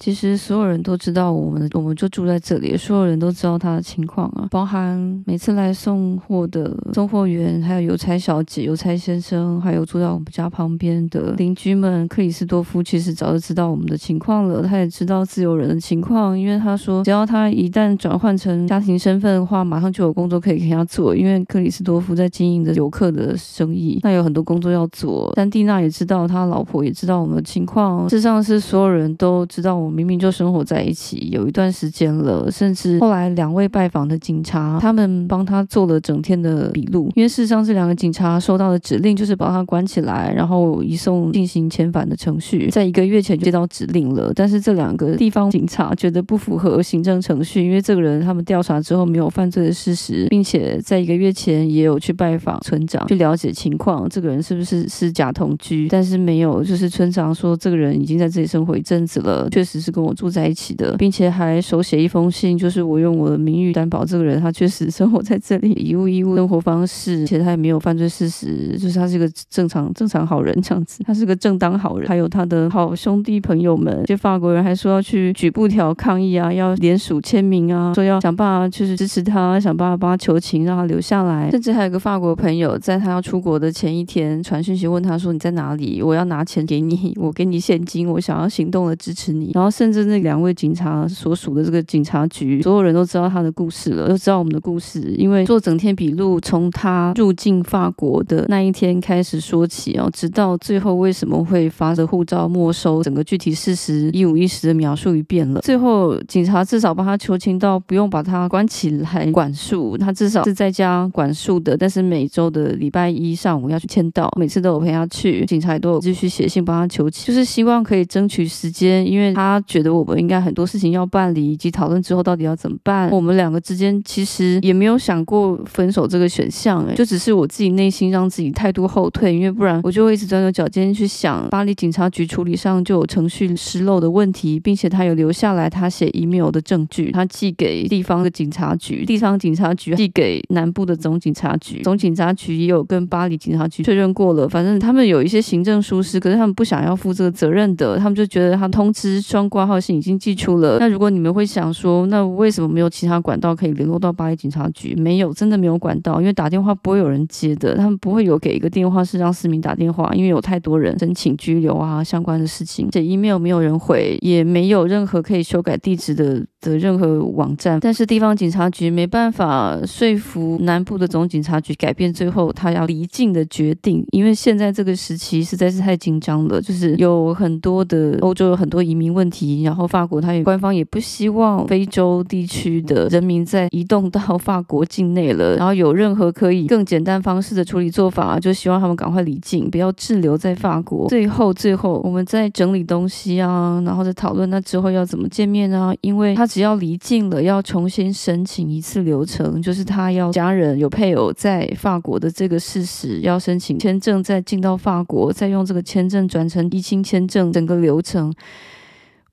其实所有人都知道我们，我们就住在这里，所有人都知道他的情况啊，包含每次来送货的送货员，还有邮差小姐、邮差先生，还有住在我们家旁边的邻居们。克里斯多夫其实早就知道我们的情况了，他也知道自由人的情况，因为他说，只要他一旦转换成家庭身份的话，马上就有工作可以给他做。因为克里斯多夫在经营着游客的生意，那有很多工作要做。但蒂娜也知道，他老婆也知道我们的情况，事实上是所有人都知道。我明明就生活在一起有一段时间了，甚至后来两位拜访的警察，他们帮他做了整天的笔录。因为事实上，这两个警察收到的指令就是把他关起来，然后移送进行遣返的程序。在一个月前就接到指令了，但是这两个地方警察觉得不符合行政程序，因为这个人他们调查之后没有犯罪的事实，并且在一个月前也有去拜访村长去了解情况，这个人是不是是假同居？但是没有，就是村长说这个人已经在这里生活一阵子了，确实。只是跟我住在一起的，并且还手写一封信，就是我用我的名誉担保这个人，他确实生活在这里，一物一物生活方式，而且他也没有犯罪事实，就是他是个正常正常好人这样子，他是个正当好人。还有他的好兄弟朋友们，就法国人还说要去举布条抗议啊，要联署签名啊，说要想办法就是支持他，想办法帮他求情，让他留下来。甚至还有个法国朋友，在他要出国的前一天传讯息问他说，你在哪里？我要拿钱给你，我给你现金，我想要行动的支持你。然后甚至那两位警察所属的这个警察局，所有人都知道他的故事了，都知道我们的故事。因为做整天笔录，从他入境法国的那一天开始说起哦，直到最后为什么会发着护照没收，整个具体事实一五一十的描述一遍了。最后警察至少帮他求情到不用把他关起来管束，他至少是在家管束的。但是每周的礼拜一上午要去签到，每次都有陪他去，警察也都有继续写信帮他求情，就是希望可以争取时间，因为他 他觉得。我们应该很多事情要办理，以及讨论之后到底要怎么办。我们两个之间其实也没有想过分手这个选项，诶，就只是我自己内心让自己态度后退，因为不然我就会一直钻牛角尖去想，巴黎警察局处理上就有程序失漏的问题，并且他有留下来他写 email 的证据，他寄给地方的警察局，地方警察局寄给南部的总警察局，总警察局也有跟巴黎警察局确认过了，反正他们有一些行政疏失，可是他们不想要负这个责任的，他们就觉得他通知双挂号信。已经寄出了。那如果你们会想说，那为什么没有其他管道可以联络到巴黎警察局？没有，真的没有管道，因为打电话不会有人接的。他们不会有给一个电话是让市民打电话，因为有太多人申请拘留啊相关的事情。写 email 没有人回，也没有任何可以修改地址的的任何网站。但是地方警察局没办法说服南部的总警察局改变最后他要离境的决定，因为现在这个时期实在是太紧张了，就是有很多的欧洲有很多移民问题，然后法国他也官方也不希望非洲地区的人民再移动到法国境内了，然后有任何可以更简单方式的处理做法，就希望他们赶快离境，不要滞留在法国。最后，最后我们在整理东西啊，然后再讨论那之后要怎么见面啊，因为他只要离境了，要重新申请一次流程，就是他要家人有配偶在法国的这个事实，要申请签证，再进到法国，再用这个签证转成移亲签证，整个流程。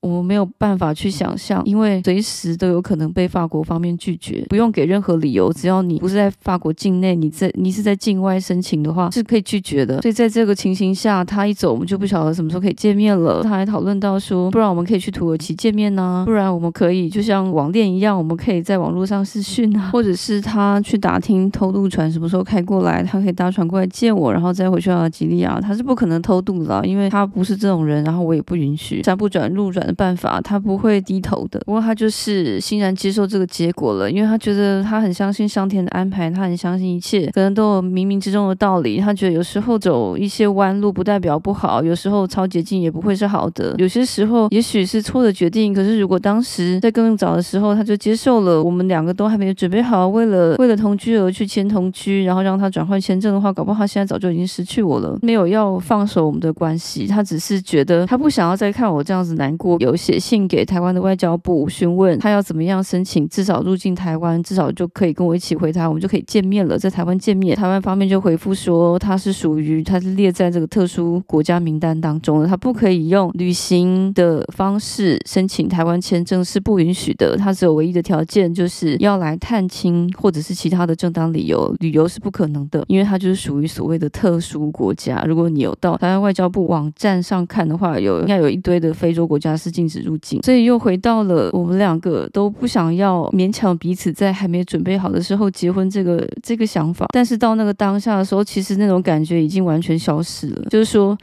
我们没有办法去想象，因为随时都有可能被法国方面拒绝，不用给任何理由，只要你不是在法国境内，你在你是在境外申请的话，是可以拒绝的。所以在这个情形下，他一走，我们就不晓得什么时候可以见面了。他还讨论到说，不然我们可以去土耳其见面呢？不然我们可以就像网恋一样，我们可以在网络上视讯啊，或者是他去打听偷渡船什么时候开过来，他可以搭船过来见我，然后再回去阿吉利亚。他是不可能偷渡的，因为他不是这种人，然后我也不允许，山不转路转。办法，他不会低头的。不过他就是欣然接受这个结果了，因为他觉得他很相信上天的安排，他很相信一切可能都有冥冥之中的道理。他觉得有时候走一些弯路不代表不好，有时候抄捷径也不会是好的。有些时候也许是错的决定，可是如果当时在更早的时候他就接受了，我们两个都还没有准备好，为了为了同居而去签同居，然后让他转换签证的话，搞不好他现在早就已经失去我了。没有要放手我们的关系，他只是觉得他不想要再看我这样子难过。有写信给台湾的外交部询问他要怎么样申请，至少入境台湾，至少就可以跟我一起回台，我们就可以见面了，在台湾见面。台湾方面就回复说他是属于他是列在这个特殊国家名单当中的，他不可以用旅行的方式申请台湾签证是不允许的。他只有唯一的条件就是要来探亲或者是其他的正当理由，旅游是不可能的，因为他就是属于所谓的特殊国家。如果你有到台湾外交部网站上看的话，有应该有一堆的非洲国家是。禁止入境。所以又回到了我们两个都不想要勉强彼此在还没准备好的时候结婚这个这个想法。但是到那个当下的时候，其实那种感觉已经完全消失了，就是说。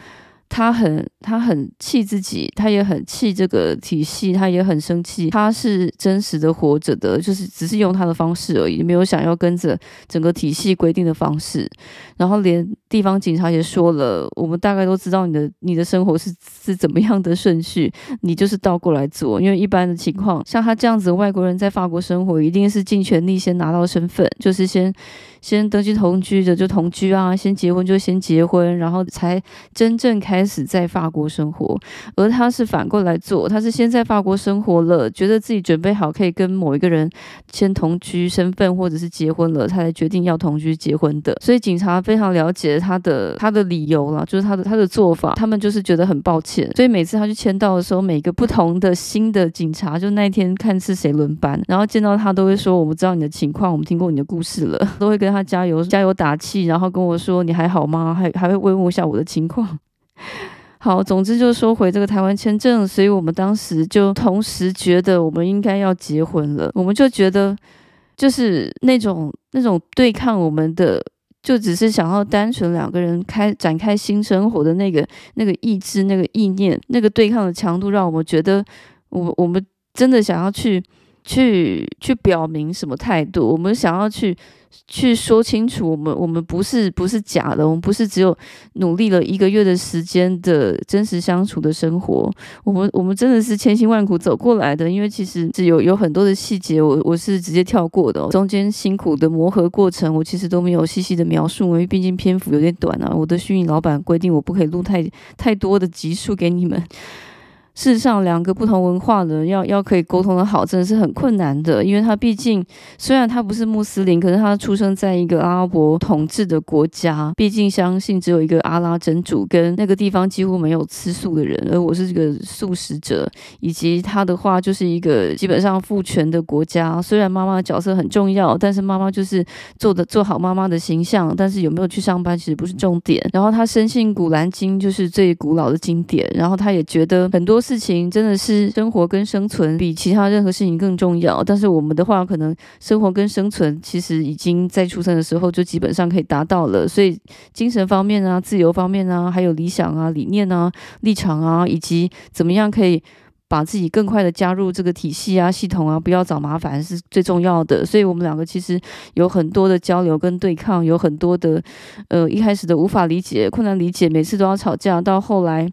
他很，他很气自己，他也很气这个体系，他也很生气。他是真实的活着的，就是只是用他的方式而已，没有想要跟着整个体系规定的方式。然后连地方警察也说了，我们大概都知道你的你的生活是是怎么样的顺序，你就是倒过来做。因为一般的情况，像他这样子外国人在法国生活，一定是尽全力先拿到身份，就是先。先登记同居的就同居啊，先结婚就先结婚，然后才真正开始在法国生活。而他是反过来做，他是先在法国生活了，觉得自己准备好可以跟某一个人先同居身份或者是结婚了，他才决定要同居结婚的。所以警察非常了解他的他的理由了，就是他的他的做法，他们就是觉得很抱歉。所以每次他去签到的时候，每个不同的新的警察，就那一天看是谁轮班，然后见到他都会说：“我们知道你的情况，我们听过你的故事了，都会跟。”他加油加油打气，然后跟我说，你还好吗？还还会慰问一下我的情况。好，总之就是说回这个台湾签证，所以我们当时就同时觉得我们应该要结婚了。我们就觉得就是那种那种对抗我们的，就只是想要单纯两个人开展开新生活的那个那个意志、那个意念、那个对抗的强度，让我们觉得我我们真的想要去。去去表明什么态度？我们想要去去说清楚，我们我们不是不是假的，我们不是只有努力了一个月的时间的真实相处的生活，我们我们真的是千辛万苦走过来的。因为其实是有有很多的细节，我我是直接跳过的，中间辛苦的磨合过程，我其实都没有细细的描述，因为毕竟篇幅有点短啊。我的虚拟老板规定我不可以录太太多的集数给你们。事实上，两个不同文化的人要要可以沟通的好，真的是很困难的。因为他毕竟虽然他不是穆斯林，可是他出生在一个阿拉伯统治的国家，毕竟相信只有一个阿拉真主，跟那个地方几乎没有吃素的人，而我是这个素食者。以及他的话，就是一个基本上父权的国家。虽然妈妈的角色很重要，但是妈妈就是做的做好妈妈的形象，但是有没有去上班其实不是重点。然后他深信《古兰经》就是最古老的经典，然后他也觉得很多。事情真的是生活跟生存比其他任何事情更重要，但是我们的话，可能生活跟生存其实已经在出生的时候就基本上可以达到了，所以精神方面啊、自由方面啊、还有理想啊、理念啊、立场啊，以及怎么样可以把自己更快的加入这个体系啊、系统啊，不要找麻烦是最重要的。所以我们两个其实有很多的交流跟对抗，有很多的呃一开始的无法理解、困难理解，每次都要吵架，到后来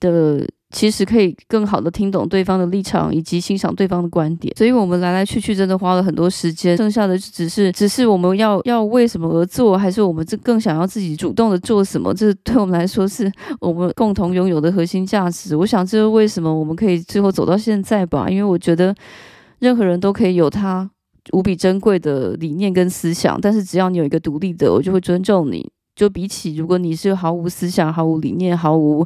的。其实可以更好的听懂对方的立场，以及欣赏对方的观点，所以我们来来去去真的花了很多时间，剩下的只是只是我们要要为什么而做，还是我们这更想要自己主动的做什么？这对我们来说是我们共同拥有的核心价值。我想这是为什么我们可以最后走到现在吧，因为我觉得任何人都可以有他无比珍贵的理念跟思想，但是只要你有一个独立的，我就会尊重你。就比起如果你是毫无思想、毫无理念、毫无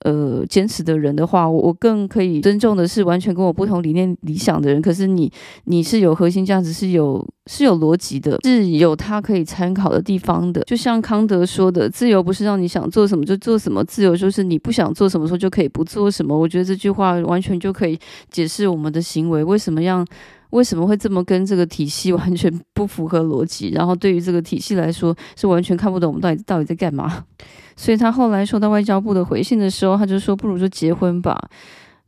呃坚持的人的话，我我更可以尊重的是完全跟我不同理念、理想的人。可是你你是有核心价值，是有是有逻辑的，是有他可以参考的地方的。就像康德说的，自由不是让你想做什么就做什么，自由就是你不想做什么时候就可以不做什么。我觉得这句话完全就可以解释我们的行为为什么让。为什么会这么跟这个体系 完全不符合逻辑？然后对于这个体系来说，是完全看不懂我们到底到底在干嘛。所以他后来收到外交部的回信的时候，他就说：“不如就结婚吧。”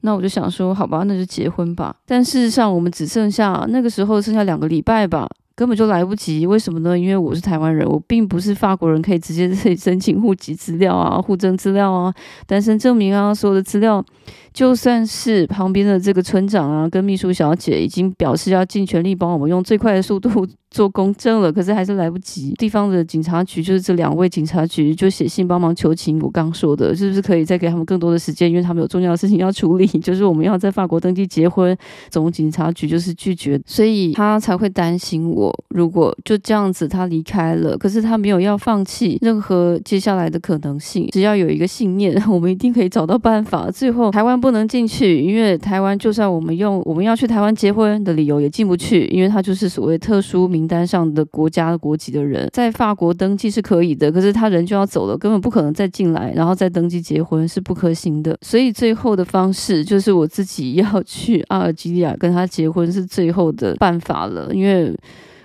那我就想说：“好吧，那就结婚吧。”但事实上，我们只剩下那个时候剩下两个礼拜吧。根本就来不及，为什么呢？因为我是台湾人，我并不是法国人，可以直接可以申请户籍资料啊、户政资料啊、单身证明啊，所有的资料，就算是旁边的这个村长啊跟秘书小姐已经表示要尽全力帮我们用最快的速度做公证了，可是还是来不及。地方的警察局就是这两位警察局就写信帮忙求情，我刚说的是不是可以再给他们更多的时间？因为他们有重要的事情要处理，就是我们要在法国登记结婚，总警察局就是拒绝，所以他才会担心我。如果就这样子他离开了，可是他没有要放弃任何接下来的可能性。只要有一个信念，我们一定可以找到办法。最后台湾不能进去，因为台湾就算我们用我们要去台湾结婚的理由也进不去，因为他就是所谓特殊名单上的国家国籍的人，在法国登记是可以的，可是他人就要走了，根本不可能再进来，然后再登记结婚是不可行的。所以最后的方式就是我自己要去阿尔及利亚跟他结婚是最后的办法了，因为。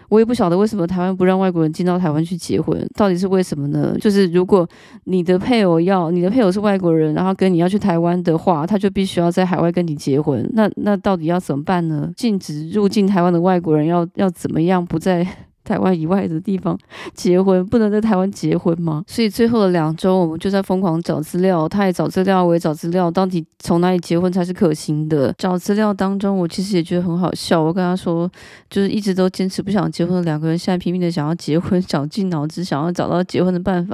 我也不晓得为什么台湾不让外国人进到台湾去结婚，到底是为什么呢？就是如果你的配偶要，你的配偶是外国人，然后跟你要去台湾的话，他就必须要在海外跟你结婚。那那到底要怎么办呢？禁止入境台湾的外国人要要怎么样不再？台湾以外的地方结婚，不能在台湾结婚吗？所以最后的两周，我们就在疯狂找资料，他也找资料，我也找资料，到底从哪里结婚才是可行的？找资料当中，我其实也觉得很好笑。我跟他说，就是一直都坚持不想结婚的两个人，现在拼命的想要结婚，绞尽脑汁想要找到结婚的办法。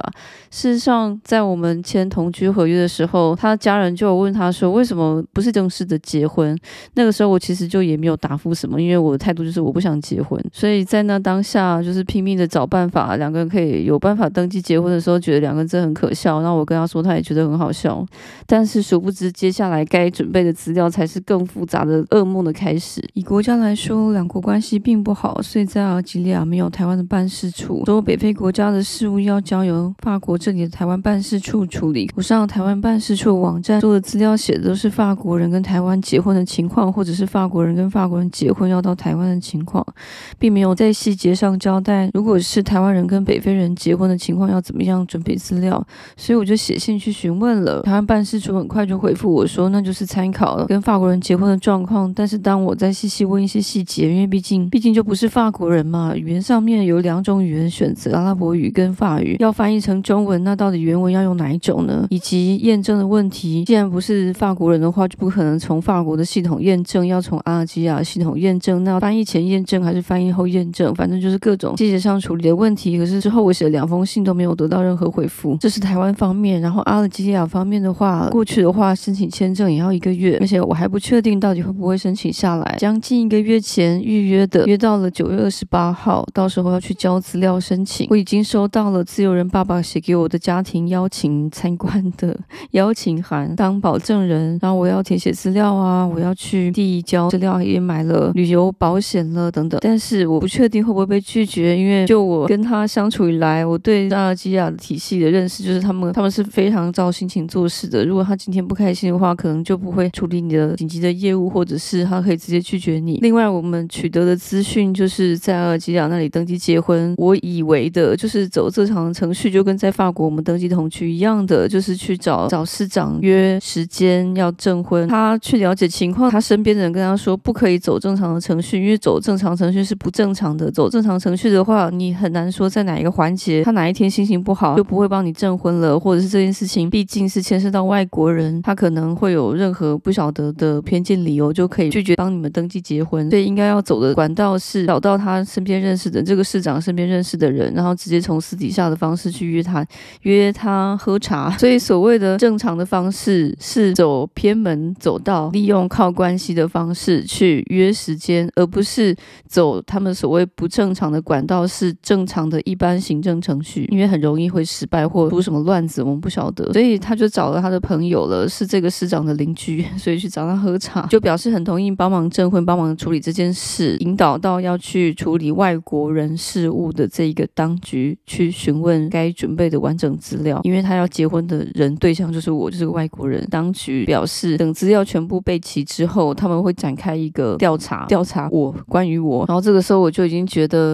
事实上，在我们签同居合约的时候，他家人就有问他说，为什么不是正式的结婚？那个时候我其实就也没有答复什么，因为我的态度就是我不想结婚。所以在那当下。啊，就是拼命的找办法，两个人可以有办法登记结婚的时候，觉得两个人真的很可笑。然后我跟他说，他也觉得很好笑。但是殊不知，接下来该准备的资料才是更复杂的噩梦的开始。以国家来说，两国关系并不好，所以在阿尔及利亚没有台湾的办事处，所有北非国家的事务要交由法国这里的台湾办事处处理。我上台湾办事处网站做的资料写的都是法国人跟台湾结婚的情况，或者是法国人跟法国人结婚要到台湾的情况，并没有在细节上。交代，如果是台湾人跟北非人结婚的情况，要怎么样准备资料？所以我就写信去询问了。台湾办事处很快就回复我说，那就是参考了跟法国人结婚的状况。但是当我再细细问一些细节，因为毕竟毕竟就不是法国人嘛，语言上面有两种语言选择，阿拉伯语跟法语，要翻译成中文，那到底原文要用哪一种呢？以及验证的问题，既然不是法国人的话，就不可能从法国的系统验证，要从阿尔及利亚系统验证。那翻译前验证还是翻译后验证？反正就是。各种细节上处理的问题，可是之后我写了两封信都没有得到任何回复。这是台湾方面，然后阿尔及利亚方面的话，过去的话申请签证也要一个月，而且我还不确定到底会不会申请下来。将近一个月前预约的，约到了九月二十八号，到时候要去交资料申请。我已经收到了自由人爸爸写给我的家庭邀请参观的 邀请函，当保证人，然后我要填写资料啊，我要去递交资料，也买了旅游保险了等等，但是我不确定会不会被。拒拒绝，因为就我跟他相处以来，我对阿尔及利亚的体系的认识就是他们，他们是非常照心情做事的。如果他今天不开心的话，可能就不会处理你的紧急的业务，或者是他可以直接拒绝你。另外，我们取得的资讯就是在阿尔及利亚那里登记结婚，我以为的就是走正常的程序，就跟在法国我们登记同居一样的，就是去找找市长约时间要证婚。他去了解情况，他身边的人跟他说不可以走正常的程序，因为走正常程序是不正常的，走正常。程序的话，你很难说在哪一个环节，他哪一天心情不好就不会帮你证婚了，或者是这件事情毕竟是牵涉到外国人，他可能会有任何不晓得的偏见理由，就可以拒绝帮你们登记结婚。所以应该要走的管道是找到他身边认识的这个市长身边认识的人，然后直接从私底下的方式去约他，约他喝茶。所以所谓的正常的方式是走偏门走道，利用靠关系的方式去约时间，而不是走他们所谓不正常的。的管道是正常的一般行政程序，因为很容易会失败或出什么乱子，我们不晓得，所以他就找了他的朋友了，是这个市长的邻居，所以去找他喝茶，就表示很同意帮忙证婚，帮忙处理这件事，引导到要去处理外国人事务的这一个当局去询问该准备的完整资料，因为他要结婚的人对象就是我，就是个外国人。当局表示，等资料全部备齐之后，他们会展开一个调查，调查我关于我，然后这个时候我就已经觉得。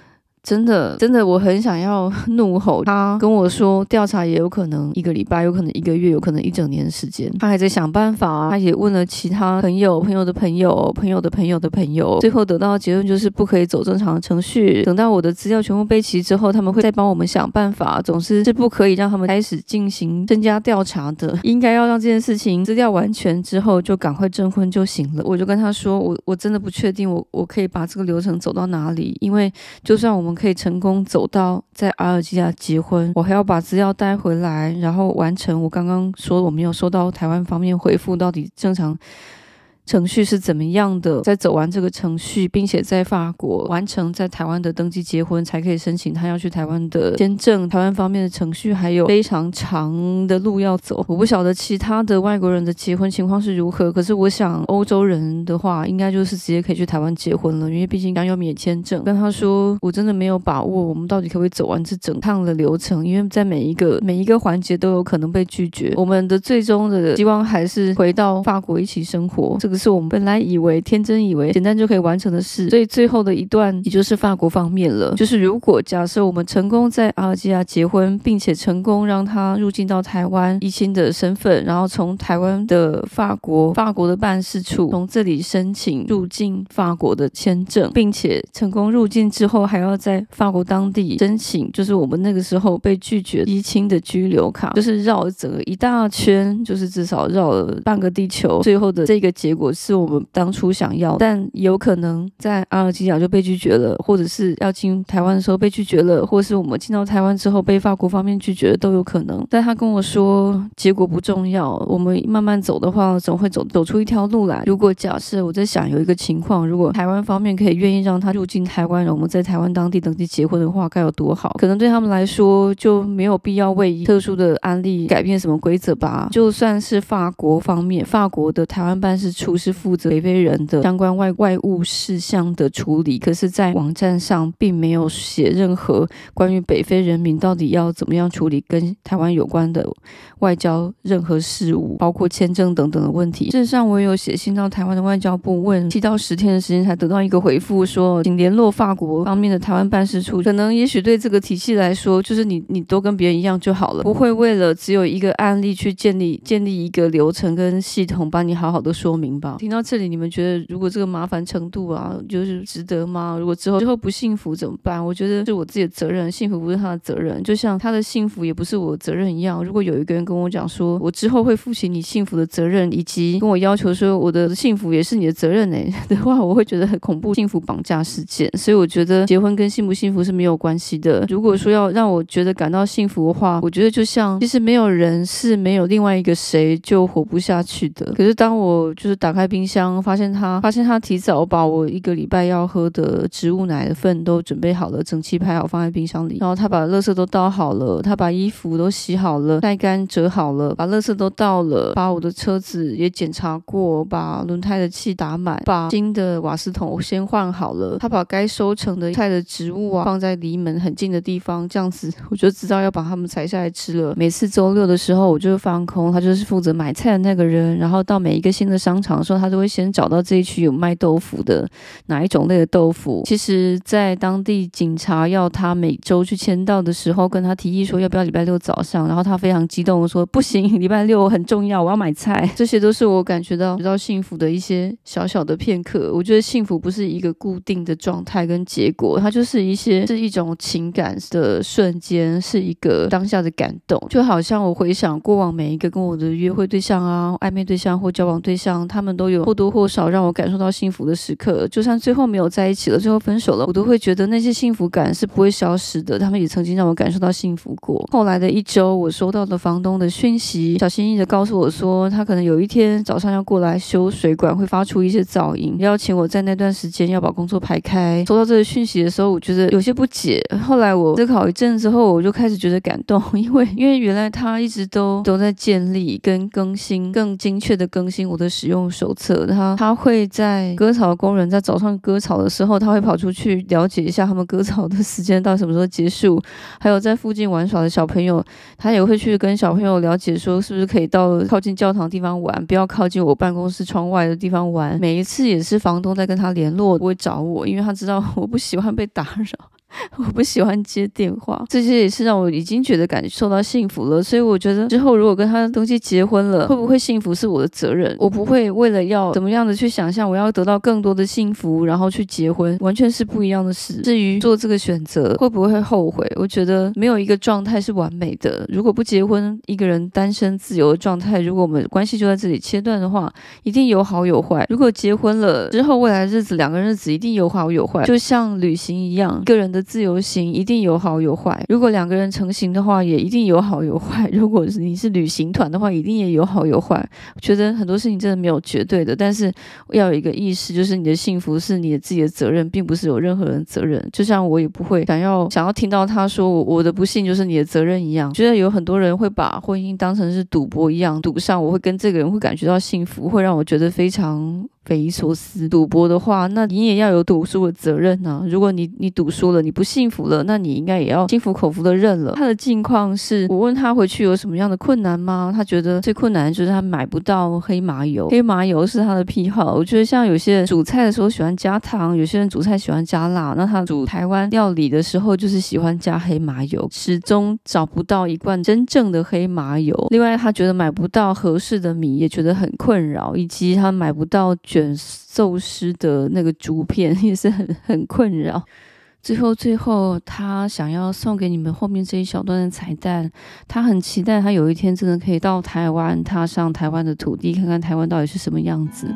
真的，真的，我很想要怒吼他。跟我说，调查也有可能一个礼拜，有可能一个月，有可能一整年的时间。他还在想办法，他也问了其他朋友、朋友的朋友、朋友的朋友的朋友，最后得到的结论就是不可以走正常的程序。等到我的资料全部备齐之后，他们会再帮我们想办法。总之是不可以让他们开始进行增加调查的，应该要让这件事情资料完全之后就赶快证婚就行了。我就跟他说，我我真的不确定我我可以把这个流程走到哪里，因为就算我们。可以成功走到在阿尔及利亚结婚，我还要把资料带回来，然后完成我刚刚说我没有收到台湾方面回复，到底正常。程序是怎么样的，在走完这个程序，并且在法国完成在台湾的登记结婚，才可以申请他要去台湾的签证。台湾方面的程序还有非常长的路要走。我不晓得其他的外国人的结婚情况是如何，可是我想欧洲人的话，应该就是直接可以去台湾结婚了，因为毕竟刚有免签证。跟他说，我真的没有把握，我们到底可不可以走完这整趟的流程？因为在每一个每一个环节都有可能被拒绝。我们的最终的希望还是回到法国一起生活，这个是我们本来以为天真以为简单就可以完成的事。所以最后的一段，也就是法国方面了，就是如果假设我们成功在阿尔及亚结婚，并且成功让他入境到台湾依亲的身份，然后从台湾的法国法国的办事处从这里申请入境法国的签证，并且成功入境之后，还要在法国当地申请，就是我们那个时候被拒绝依亲的居留卡，就是绕了整个一大圈，就是至少绕了半个地球。最后的这个结果果是我们当初想要，但有可能在阿尔及利亚就被拒绝了，或者是要进台湾的时候被拒绝了，或是我们进到台湾之后被法国方面拒绝，都有可能。但他跟我说，结果不重要，我们慢慢走的话，总会走走出一条路来。如果假设我在想有一个情况，如果台湾方面可以愿意让他入境台湾，我们在台湾当地登记结婚的话，该有多好？可能对他们来说就没有必要为特殊的案例改变什么规则吧。就算是法国方面，法国的台湾办事处不是负责北非人的相关外外务事项的处理，可是，在网站上并没有写任何关于北非人民到底要怎么样处理跟台湾有关的外交任何事务，包括签证等等的问题。事实上，我有写信到台湾的外交部，问七到十天的时间才得到一个回复，说请联络法国方面的台湾办事处。可能也许对这个体系来说，就是你你都跟别人一样就好了，不会为了只有一个案例去建立建立一个流程跟系统，帮你好好的说明听到这里，你们觉得如果这个麻烦程度啊，就是值得吗？如果之后之后不幸福怎么办？我觉得是我自己的责任，幸福不是他的责任，就像他的幸福也不是我的责任一样。如果有一个人跟我讲说，我之后会负起你幸福的责任，以及跟我要求说我的幸福也是你的责任呢 的话，我会觉得很恐怖，幸福绑架事件。所以我觉得结婚跟幸不幸福是没有关系的。如果说要让我觉得感到幸福的话，我觉得就像其实没有人是没有另外一个谁就活不下去的。可是当我就是打打开冰箱，发现他发现他提早把我一个礼拜要喝的植物奶的份都准备好了，整齐排好放在冰箱里，然后他把垃圾都倒好了，他把衣服都洗好了，晒干折好了，把垃圾都倒了，把我的车子也检查过，把轮胎的气打满，把新的瓦斯桶先换好了，他把该收成的菜的植物啊放在离门很近的地方，这样子我就知道要把它们采下来吃了。每次周六的时候，我就放空，他就是负责买菜的那个人，然后到每一个新的商场的时候，他都会先找到这一区有卖豆腐的哪一种类的豆腐。其实，在当地警察要他每周去签到的时候，跟他提议说要不要礼拜六早上，然后他非常激动的说不行，礼拜六很重要，我要买菜。这些都是我感觉到比较幸福的一些小小的片刻。我觉得幸福不是一个固定的状态跟结果，它就是一些是一种情感的瞬间，是一个当下的感动。就好像我回想过往每一个跟我的约会对象啊、暧昧对象或交往对象，他们都有或多或少让我感受到幸福的时刻。就算最后没有在一起了，最后分手了，我都会觉得那些幸福感是不会消失的。他们也曾经让我感受到幸福过。后来的一周，我收到了房东的讯息，小心翼翼的告诉我说，他可能有一天早上要过来修水管，会发出一些噪音，邀请我在那段时间要把工作排开。收到这个讯息的时候，我觉得有些不解。后来我思考一阵之后，我就开始觉得感动，因为因为原来他一直都都在建立跟更新，更精确的更新我的使用手册。他他会在割草工人在早上割草的时候，他会跑出去了解一下他们割草的时间到什么时候结束，还有在附近玩耍的小朋友，他也会去跟小朋友了解说是不是可以到靠近教堂的地方玩，不要靠近我办公室窗外的地方玩。每一次也是房东在跟他联络，不会找我，因为他知道我不喜欢被打扰。我不喜欢接电话，这些也是让我已经觉得感受到幸福了。所以我觉得之后如果跟他的东西结婚了，会不会幸福是我的责任。我不会为了要怎么样的去想象，我要得到更多的幸福，然后去结婚，完全是不一样的事。至于做这个选择会不会后悔，我觉得没有一个状态是完美的。如果不结婚，一个人单身自由的状态，如果我们关系就在这里切断的话，一定有好有坏。如果结婚了之后，未来的日子两个人日子一定有好有坏，就像旅行一样，一个人的。自由行一定有好有坏。如果两个人成行的话，也一定有好有坏。如果你是旅行团的话，一定也有好有坏。我觉得很多事情真的没有绝对的，但是要有一个意识，就是你的幸福是你的自己的责任，并不是有任何人责任。就像我也不会想要想要听到他说我我的不幸就是你的责任一样。觉得有很多人会把婚姻当成是赌博一样，赌上我会跟这个人会感觉到幸福，会让我觉得非常。匪夷所思，赌博的话，那你也要有赌输的责任呢、啊。如果你你赌输了，你不幸福了，那你应该也要心服口服的认了。他的境况是，我问他回去有什么样的困难吗？他觉得最困难就是他买不到黑麻油，黑麻油是他的癖好。我觉得像有些人煮菜的时候喜欢加糖，有些人煮菜喜欢加辣，那他煮台湾料理的时候就是喜欢加黑麻油，始终找不到一罐真正的黑麻油。另外，他觉得买不到合适的米，也觉得很困扰，以及他买不到。卷寿司的那个竹片 也是很很困扰。最后，最后，他想要送给你们后面这一小段的彩蛋。他很期待，他有一天真的可以到台湾，踏上台湾的土地，看看台湾到底是什么样子。